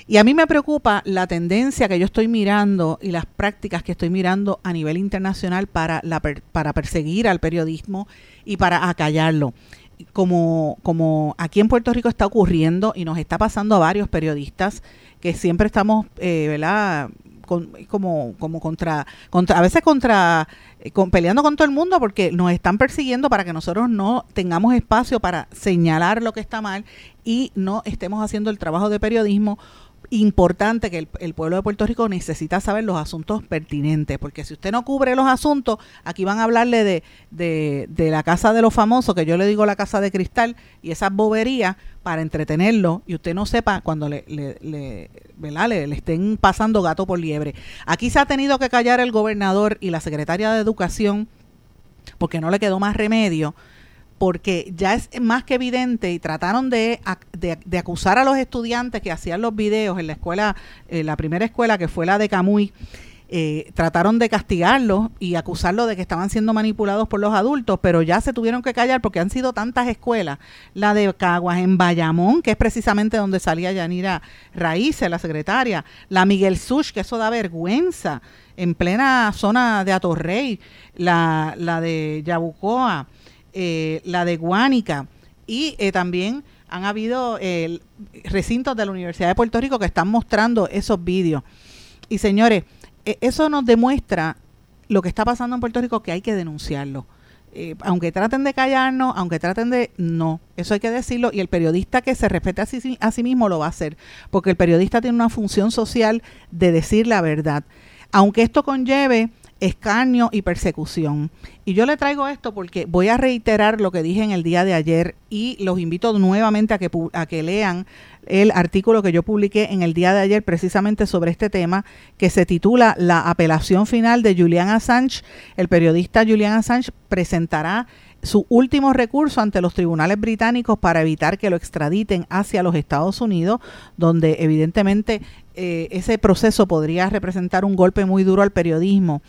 Y a mí me preocupa la tendencia que yo estoy mirando y las prácticas que estoy mirando a nivel internacional para, la, para perseguir al periodismo y para acallarlo. Como, como aquí en Puerto Rico está ocurriendo y nos está pasando a varios periodistas que siempre estamos, eh, ¿verdad? como, como contra, contra, a veces contra, eh, peleando con todo el mundo porque nos están persiguiendo para que nosotros no tengamos espacio para señalar lo que está mal y no estemos haciendo el trabajo de periodismo importante que el, pueblo de Puerto Rico necesita saber los asuntos pertinentes, porque si usted no cubre los asuntos, aquí van a hablarle de, la casa de los famosos, que yo le digo la casa de cristal, y esas boberías para entretenerlo, y usted no sepa cuando le, le, le, le, estén pasando gato por liebre. Aquí se ha tenido que callar el gobernador y la secretaria de Educación, porque no le quedó más remedio porque ya es más que evidente y trataron de, de, acusar a los estudiantes que hacían los videos en la escuela, en la primera escuela que fue la de Camuy, eh, trataron de castigarlos y acusarlos de que estaban siendo manipulados por los adultos, pero ya se tuvieron que callar porque han sido tantas escuelas, la de Caguas en Bayamón, que es precisamente donde salía Yanira Raíces, la secretaria, la Miguel Sush, que eso da vergüenza, en plena zona de Atorrey, la, la de Yabucoa, eh, la de Guánica y eh, también han habido eh, recintos de la Universidad de Puerto Rico que están mostrando esos vídeos. Y señores, e, eso nos demuestra lo que está pasando en Puerto Rico que hay que denunciarlo. aunque traten de callarnos, aunque traten de... No, eso hay que decirlo y el periodista que se respete a sí, a sí mismo lo va a hacer, porque el periodista tiene una función social de decir la verdad. Aunque esto conlleve escarnio y persecución. Y yo le traigo esto porque voy a reiterar lo que dije en el día de ayer y los invito nuevamente a que, a que lean el artículo que yo publiqué en el día de ayer precisamente sobre este tema que se titula La apelación final de Julian Assange. El periodista Julian Assange presentará su último recurso ante los tribunales británicos para evitar que lo extraditen hacia los Estados Unidos, donde evidentemente eh, ese proceso podría representar un golpe muy duro al periodismo.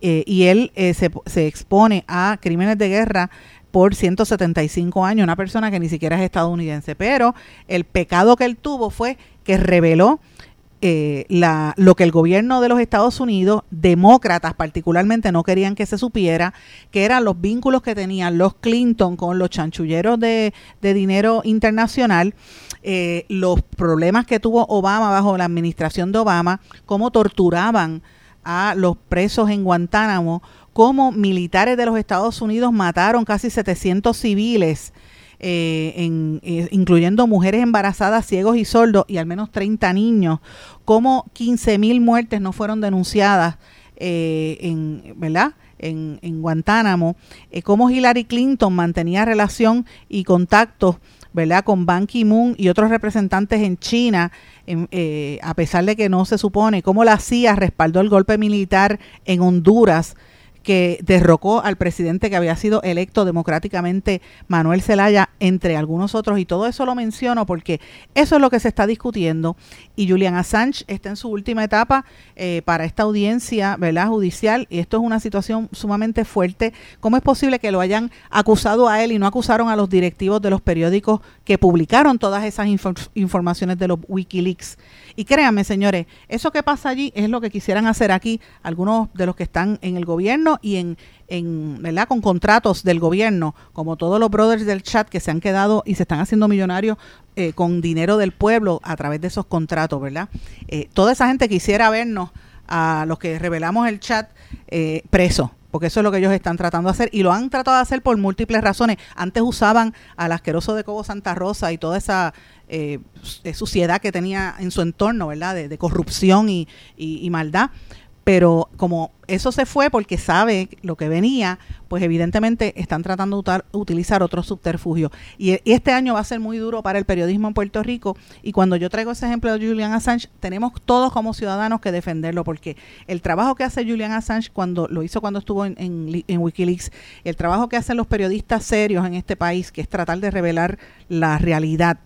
Eh, y él eh, se, se expone a crímenes de guerra por 175 años, una persona que ni siquiera es estadounidense, pero el pecado que él tuvo fue que reveló eh, la, lo que el gobierno de los Estados Unidos, demócratas particularmente, no querían que se supiera, que eran los vínculos que tenían los Clinton con los chanchulleros de, dinero internacional, eh, los problemas que tuvo Obama bajo la administración de Obama, cómo torturaban a los presos en Guantánamo, cómo militares de los Estados Unidos mataron casi 700 civiles eh, en, eh, incluyendo mujeres embarazadas, ciegos y sordos, y al menos 30 niños, como 15 mil muertes no fueron denunciadas eh, en, ¿verdad? En, Guantánamo, cómo Hillary Clinton mantenía relación y contactos ¿verdad? con Ban Ki-moon y otros representantes en China, a pesar de que no se supone, cómo la CIA respaldó el golpe militar en Honduras, que derrocó al presidente que había sido electo democráticamente, Manuel Zelaya, entre algunos otros. Y todo eso lo menciono porque eso es lo que se está discutiendo. Y Julian Assange está en su última etapa eh, para esta audiencia ¿verdad? judicial. Y esto es una situación sumamente fuerte. ¿Cómo es posible que lo hayan acusado a él y no acusaron a los directivos de los periódicos que publicaron todas esas informaciones de los Wikileaks? Y créanme, señores, eso que pasa allí es lo que quisieran hacer aquí algunos de los que están en el gobierno y en, en ¿verdad? con contratos del gobierno, como todos los brothers del chat que se han quedado y se están haciendo millonarios eh, con dinero del pueblo a través de esos contratos, ¿verdad? Eh, toda esa gente quisiera vernos a los que revelamos el chat eh, presos porque eso es lo que ellos están tratando de hacer y lo han tratado de hacer por múltiples razones. Antes usaban al asqueroso de Cobo Santa Rosa y toda esa eh, suciedad que tenía en su entorno, ¿verdad? De, corrupción y, y, maldad pero como eso se fue porque sabe lo que venía, pues evidentemente están tratando de utilizar otro subterfugio. Y, este año va a ser muy duro para el periodismo en Puerto Rico. Y cuando yo traigo ese ejemplo de Julian Assange, tenemos todos como ciudadanos que defenderlo, porque el trabajo que hace Julian Assange cuando lo hizo cuando estuvo en, en Wikileaks, el trabajo que hacen los periodistas serios en este país, que es tratar de revelar la realidad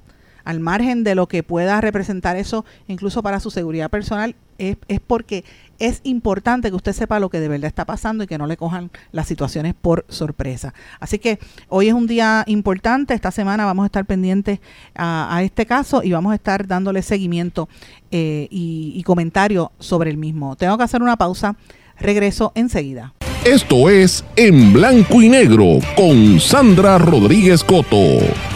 al margen de lo que pueda representar eso incluso para su seguridad personal, es, porque es importante que usted sepa lo que de verdad está pasando y que no le cojan las situaciones por sorpresa. Así que hoy es un día importante, esta semana vamos a estar pendientes a, este caso y vamos a estar dándole seguimiento eh, y, y comentario sobre el mismo. Tengo que hacer una pausa, regreso enseguida. Esto es En Blanco y Negro con Sandra Rodríguez Coto.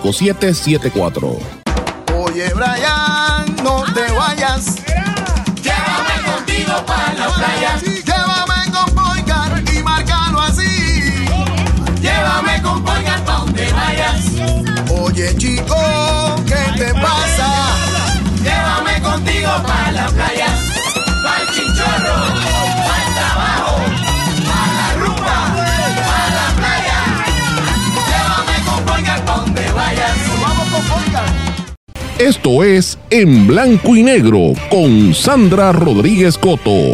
5774. Oye, Brian, no te vayas. Llévame contigo para la playa. Llévame con Poicar y márcalo así. Llévame con Poicar pa' donde vayas. Oye, chico, ¿qué te pasa? Llévame contigo para la playa. Esto es En Blanco y Negro con Sandra Rodríguez Coto.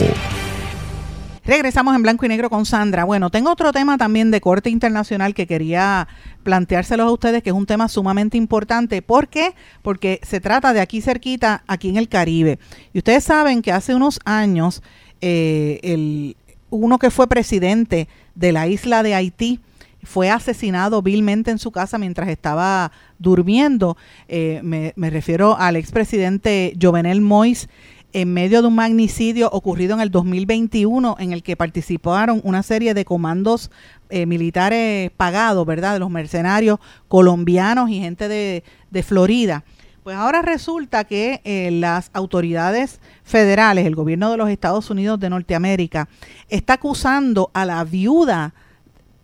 Regresamos en blanco y negro con Sandra. Bueno, tengo otro tema también de corte internacional que quería planteárselos a ustedes, que es un tema sumamente importante. ¿Por qué? Porque se trata de aquí cerquita, aquí en el Caribe. Y ustedes saben que hace unos años, eh, el, uno que fue presidente de la isla de Haití, fue asesinado vilmente en su casa mientras estaba durmiendo. Eh, me, refiero al expresidente Jovenel Mois en medio de un magnicidio ocurrido en el 2021 en el que participaron una serie de comandos eh, militares pagados, ¿verdad? De los mercenarios colombianos y gente de, de Florida. Pues ahora resulta que eh, las autoridades federales, el gobierno de los Estados Unidos de Norteamérica, está acusando a la viuda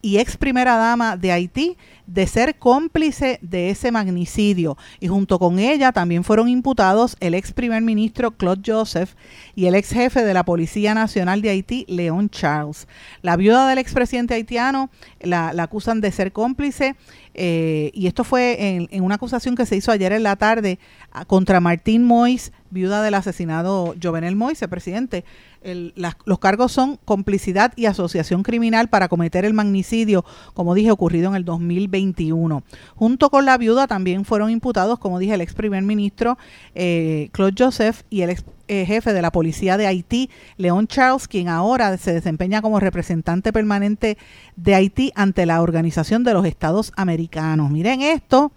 y ex primera dama de Haití de ser cómplice de ese magnicidio y junto con ella también fueron imputados el ex primer ministro Claude Joseph y el ex jefe de la Policía Nacional de Haití, León Charles. La viuda del expresidente haitiano la, acusan de ser cómplice eh, y esto fue en, en, una acusación que se hizo ayer en la tarde contra Martín Mois, viuda del asesinado Jovenel Mois, el presidente los cargos son complicidad y asociación criminal para cometer el magnicidio, como dije, ocurrido en el 2021. Junto con la viuda también fueron imputados, como dije, el ex primer ministro eh, Claude Joseph y el ex eh, jefe de la policía de Haití, León Charles, quien ahora se desempeña como representante permanente de Haití ante la Organización de los Estados Americanos. Miren esto.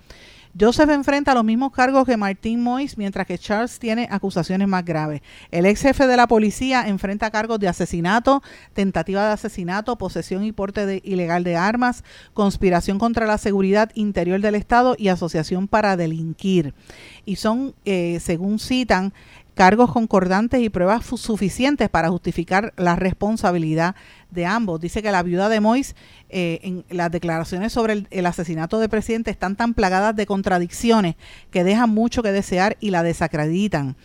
Joseph enfrenta los mismos cargos que Martín Mois, mientras que Charles tiene acusaciones más graves. El ex jefe de la policía enfrenta cargos de asesinato, tentativa de asesinato, posesión y porte ilegal de armas, conspiración contra la seguridad interior del Estado y asociación para delinquir. Y son, eh, según citan, cargos concordantes y pruebas suficientes para justificar la responsabilidad de ambos. Dice que la viuda de Mois, eh, en las declaraciones sobre el, asesinato del presidente están tan plagadas de contradicciones que dejan mucho que desear y la desacreditan.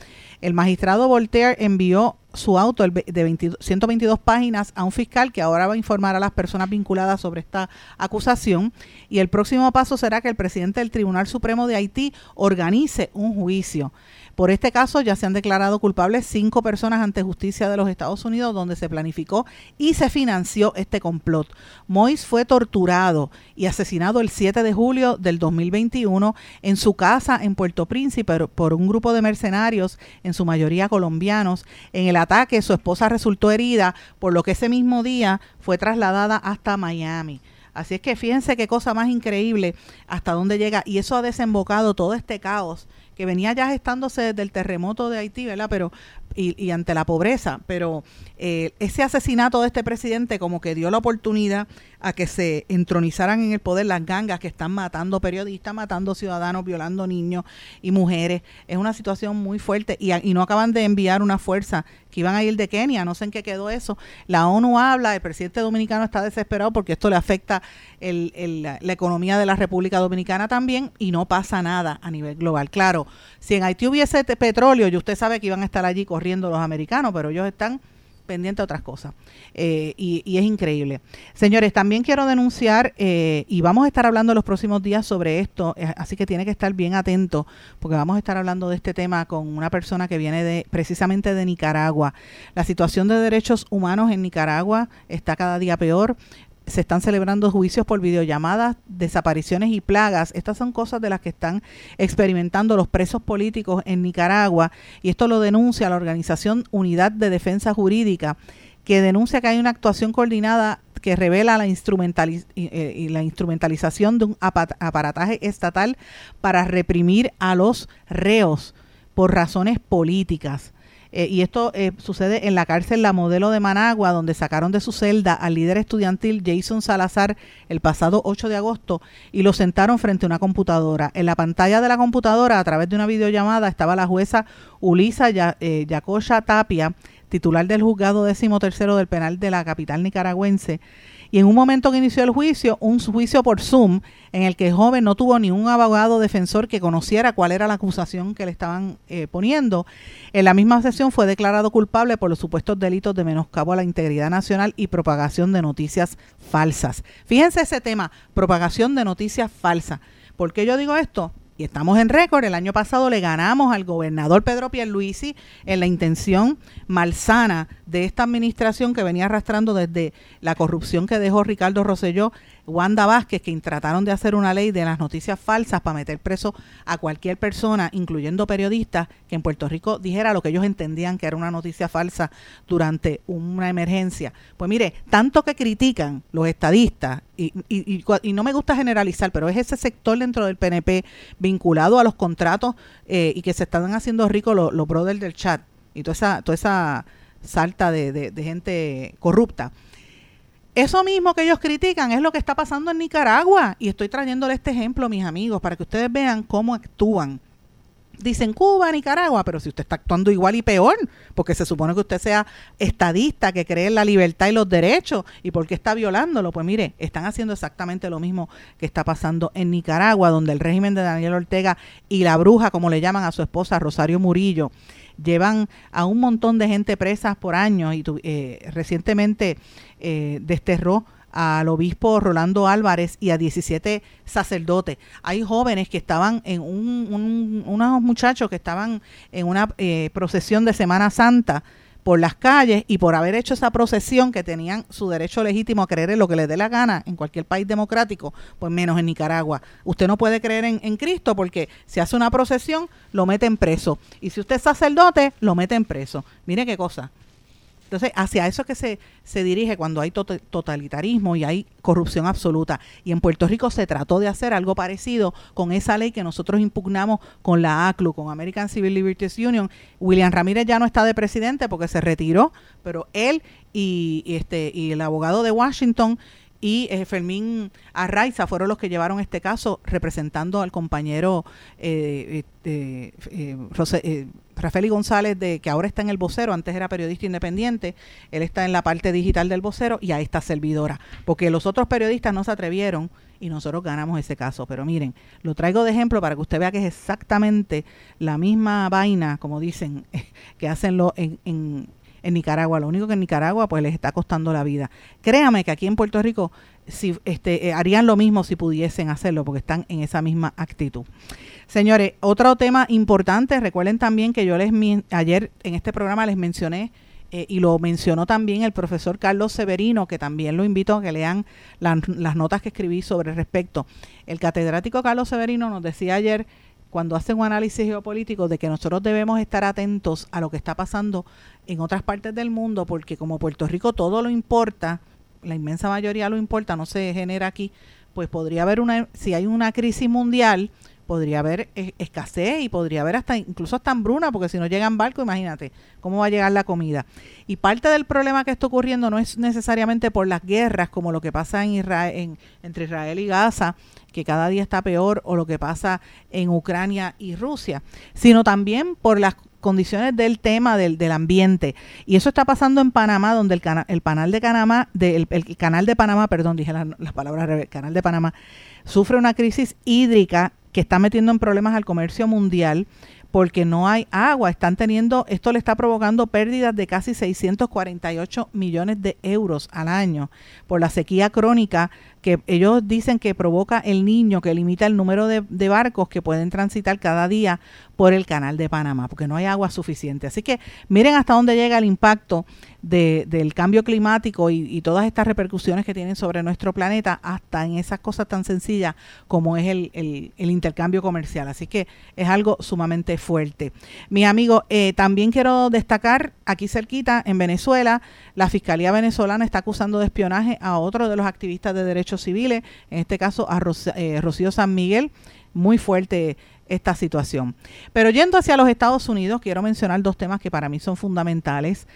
El magistrado Voltaire envió su auto de 122 páginas a un fiscal que ahora va a informar a las personas vinculadas sobre esta acusación y el próximo paso será que el presidente del Tribunal Supremo de Haití organice un juicio. Por este caso ya se han declarado culpables cinco personas ante justicia de los Estados Unidos donde se planificó y se financió este complot. Mois fue torturado y asesinado el 7 de julio del 2021 en su casa en Puerto Príncipe por un grupo de mercenarios, en su mayoría colombianos. En el ataque su esposa resultó herida, por lo que ese mismo día fue trasladada hasta Miami. Así es que fíjense qué cosa más increíble hasta dónde llega. Y eso ha desembocado todo este caos que venía ya gestándose desde el terremoto de Haití, ¿verdad? Pero, y, ante la pobreza, pero eh, ese asesinato de este presidente como que dio la oportunidad a que se entronizaran en el poder las gangas que están matando periodistas, matando ciudadanos, violando niños y mujeres. Es una situación muy fuerte y, y no acaban de enviar una fuerza que iban a ir de Kenia, no sé en qué quedó eso. La ONU habla, el presidente dominicano está desesperado porque esto le afecta el, el, la economía de la República Dominicana también y no pasa nada a nivel global. Claro, si en Haití hubiese petróleo, y usted sabe que iban a estar allí corriendo los americanos, pero ellos están pendientes a otras cosas. Eh, y, es increíble. Señores, también quiero denunciar, eh, y vamos a estar hablando los próximos días sobre esto, eh, así que tiene que estar bien atento, porque vamos a estar hablando de este tema con una persona que viene de precisamente de Nicaragua. La situación de derechos humanos en Nicaragua está cada día peor se están celebrando juicios por videollamadas, desapariciones y plagas. Estas son cosas de las que están experimentando los presos políticos en Nicaragua y esto lo denuncia la organización Unidad de Defensa Jurídica, que denuncia que hay una actuación coordinada que revela la, eh, la instrumentalización de un aparataje estatal para reprimir a los reos por razones políticas. Eh, y esto eh, sucede en la cárcel La Modelo de Managua, donde sacaron de su celda al líder estudiantil Jason Salazar el pasado 8 de agosto y lo sentaron frente a una computadora. En la pantalla de la computadora, a través de una videollamada, estaba la jueza Ulisa eh, Yacoya Tapia, titular del juzgado décimo tercero del penal de la capital nicaragüense, y en un momento que inició el juicio, un juicio por Zoom, en el que el joven no tuvo ni un abogado defensor que conociera cuál era la acusación que le estaban eh, poniendo. En la misma sesión fue declarado culpable por los supuestos delitos de menoscabo a la integridad nacional y propagación de noticias falsas. Fíjense ese tema, propagación de noticias falsas. ¿Por qué yo digo esto? Y estamos en récord. El año pasado le ganamos al gobernador Pedro Pierluisi en la intención malsana de esta administración que venía arrastrando desde la corrupción que dejó Ricardo Rosselló Wanda Vázquez, que trataron de hacer una ley de las noticias falsas para meter preso a cualquier persona, incluyendo periodistas, que en Puerto Rico dijera lo que ellos entendían que era una noticia falsa durante una emergencia. Pues mire, tanto que critican los estadistas, y, y, no me gusta generalizar, pero es ese sector dentro del PNP vinculado a los contratos eh, y que se están haciendo ricos los, brothers del chat y toda esa, toda esa salta de gente corrupta eso mismo que ellos critican es lo que está pasando en Nicaragua. Y estoy trayéndole este ejemplo, mis amigos, para que ustedes vean cómo actúan. Dicen Cuba, Nicaragua, pero si usted está actuando igual y peor, porque se supone que usted sea estadista, que cree en la libertad y los derechos, y porque está violándolo, pues mire, están haciendo exactamente lo mismo que está pasando en Nicaragua, donde el régimen de Daniel Ortega y la bruja, como le llaman a su esposa Rosario Murillo, llevan a un montón de gente presas por años y eh, recientemente eh, desterró al obispo Rolando Álvarez y a 17 sacerdotes. Hay jóvenes que estaban en un, unos muchachos que estaban en una eh, procesión de Semana Santa por las calles y por haber hecho esa procesión que tenían su derecho legítimo a creer en lo que les dé la gana en cualquier país democrático, pues menos en Nicaragua. Usted no puede creer en, en Cristo porque si hace una procesión lo meten preso y si usted es sacerdote lo meten preso. Mire qué cosa. Entonces, hacia eso que se, se dirige cuando hay totalitarismo y hay corrupción absoluta. Y en Puerto Rico se trató de hacer algo parecido con esa ley que nosotros impugnamos con la ACLU, con American Civil Liberties Union. William Ramírez ya no está de presidente porque se retiró, pero él y, este, y el abogado de Washington y eh, Fermín Arraiza fueron los que llevaron este caso representando al compañero eh, eh, eh Rafael González, de, que ahora está en el vocero, antes era periodista independiente, él está en la parte digital del vocero y a esta servidora, porque los otros periodistas no se atrevieron y nosotros ganamos ese caso. Pero miren, lo traigo de ejemplo para que usted vea que es exactamente la misma vaina, como dicen, [laughs] que hacen en, en, en Nicaragua. Lo único que en Nicaragua pues les está costando la vida. Créame que aquí en Puerto Rico si, este, eh, harían lo mismo si pudiesen hacerlo, porque están en esa misma actitud. Señores, otro tema importante, recuerden también que yo les ayer en este programa les mencioné eh, y lo mencionó también el profesor Carlos Severino, que también lo invito a que lean las notas que escribí sobre respecto. El catedrático Carlos Severino nos decía ayer cuando hacen un análisis geopolítico de que nosotros debemos estar atentos a lo que está pasando en otras partes del mundo, porque como Puerto Rico todo lo importa, la inmensa mayoría lo importa, no se genera aquí, pues podría haber una, si hay una crisis mundial, podría haber escasez y podría haber hasta incluso hasta hambruna, porque si no llegan barcos, imagínate cómo va a llegar la comida. Y parte del problema que está ocurriendo no es necesariamente por las guerras, como lo que pasa en Israel, entre Israel y Gaza, que cada día está peor, o lo que pasa en Ucrania y Rusia, sino también por las condiciones del tema del, del ambiente. Y eso está pasando en Panamá, donde el, el canal de Panamá, el, canal de Panamá, perdón, dije las palabras el canal de Panamá, sufre una crisis hídrica que está metiendo en problemas al comercio mundial porque no hay agua. Están teniendo, esto le está provocando pérdidas de casi 648 millones de euros al año por la sequía crónica que ellos dicen que provoca el niño, que limita el número de, barcos que pueden transitar cada día por el canal de Panamá, porque no hay agua suficiente. Así que miren hasta dónde llega el impacto de, del cambio climático y, todas estas repercusiones que tienen sobre nuestro planeta, hasta en esas cosas tan sencillas como es el, intercambio comercial. Así que es algo sumamente fuerte. Mi amigo, eh, también quiero destacar aquí cerquita, en Venezuela, la Fiscalía venezolana está acusando de espionaje a otro de los activistas de derechos civiles, en este caso a eh, Rocío San Miguel. Muy fuerte esta situación. Pero yendo hacia los Estados Unidos, quiero mencionar dos temas que para mí son fundamentales.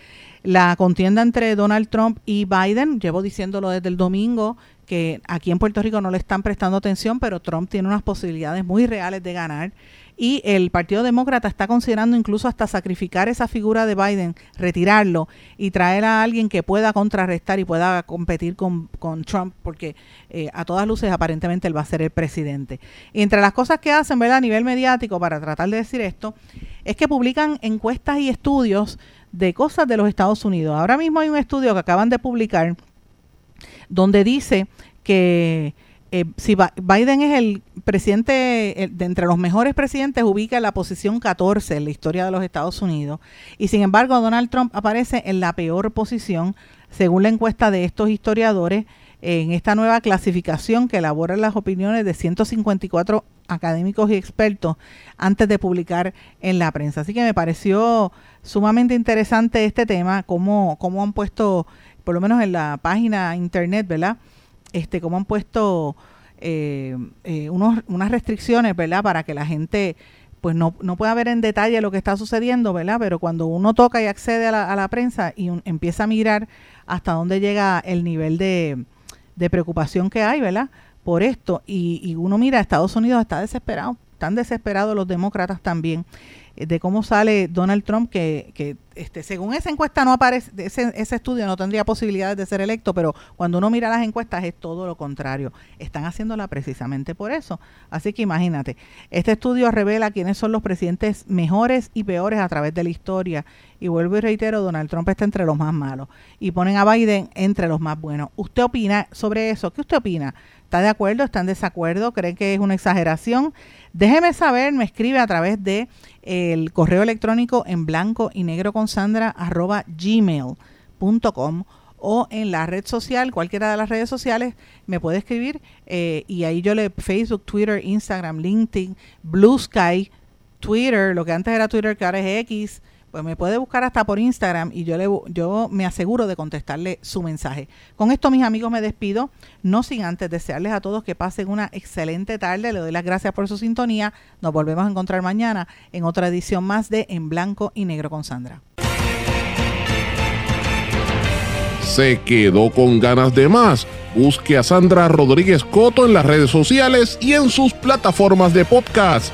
La contienda entre Donald Trump y Biden, llevo diciéndolo desde el domingo, que aquí en Puerto Rico no le están prestando atención, pero Trump tiene unas posibilidades muy reales de ganar y el Partido Demócrata está considerando incluso hasta sacrificar esa figura de Biden, retirarlo y traer a alguien que pueda contrarrestar y pueda competir con, Trump, porque eh, a todas luces aparentemente él va a ser el presidente. Y entre las cosas que hacen ¿verdad? a nivel mediático para tratar de decir esto, es que publican encuestas y estudios de cosas de los Estados Unidos. Ahora mismo hay un estudio que acaban de publicar donde dice que Eh, si Biden es el presidente, de entre los mejores presidentes, ubica la posición 14 en la historia de los Estados Unidos. Y sin embargo, Donald Trump aparece en la peor posición, según la encuesta de estos historiadores, en esta nueva clasificación que elabora las opiniones de 154 académicos y expertos antes de publicar en la prensa. Así que me pareció sumamente interesante este tema, cómo, cómo han puesto, por lo menos en la página internet, ¿verdad? Este, cómo han puesto eh, eh, unos, unas restricciones, ¿verdad? Para que la gente pues no, no pueda ver en detalle lo que está sucediendo, ¿verdad? Pero cuando uno toca y accede a la, a la prensa y empieza a mirar hasta dónde llega el nivel de, de preocupación que hay, ¿verdad? Por esto. Y, y uno mira, Estados Unidos está desesperado, están desesperados los demócratas también eh, de cómo sale Donald Trump, que, que este, según esa encuesta no aparece, ese, ese estudio no tendría posibilidades de ser electo, pero cuando uno mira las encuestas es todo lo contrario. Están haciéndola precisamente por eso. Así que imagínate, este estudio revela quiénes son los presidentes mejores y peores a través de la historia. Y vuelvo y reitero, Donald Trump está entre los más malos. Y ponen a Biden entre los más buenos. ¿Usted opina sobre eso? ¿Qué usted opina? ¿Está de acuerdo? ¿Está en desacuerdo? ¿Cree que es una exageración? Déjeme saber, me escribe a través de el correo electrónico en blanco y negro con sandra arroba gmail.com o en la red social, cualquiera de las redes sociales, me puede escribir eh, y ahí yo le Facebook, Twitter, Instagram, LinkedIn, Blue Sky, Twitter, lo que antes era Twitter que ahora es X, pues me puede buscar hasta por Instagram y yo, le, yo me aseguro de contestarle su mensaje. Con esto, mis amigos, me despido, no sin antes desearles a todos que pasen una excelente tarde. Le doy las gracias por su sintonía. Nos volvemos a encontrar mañana en otra edición más de En Blanco y Negro con Sandra. ¿Se quedó con ganas de más? Busque a Sandra Rodríguez Coto en las redes sociales y en sus plataformas de podcast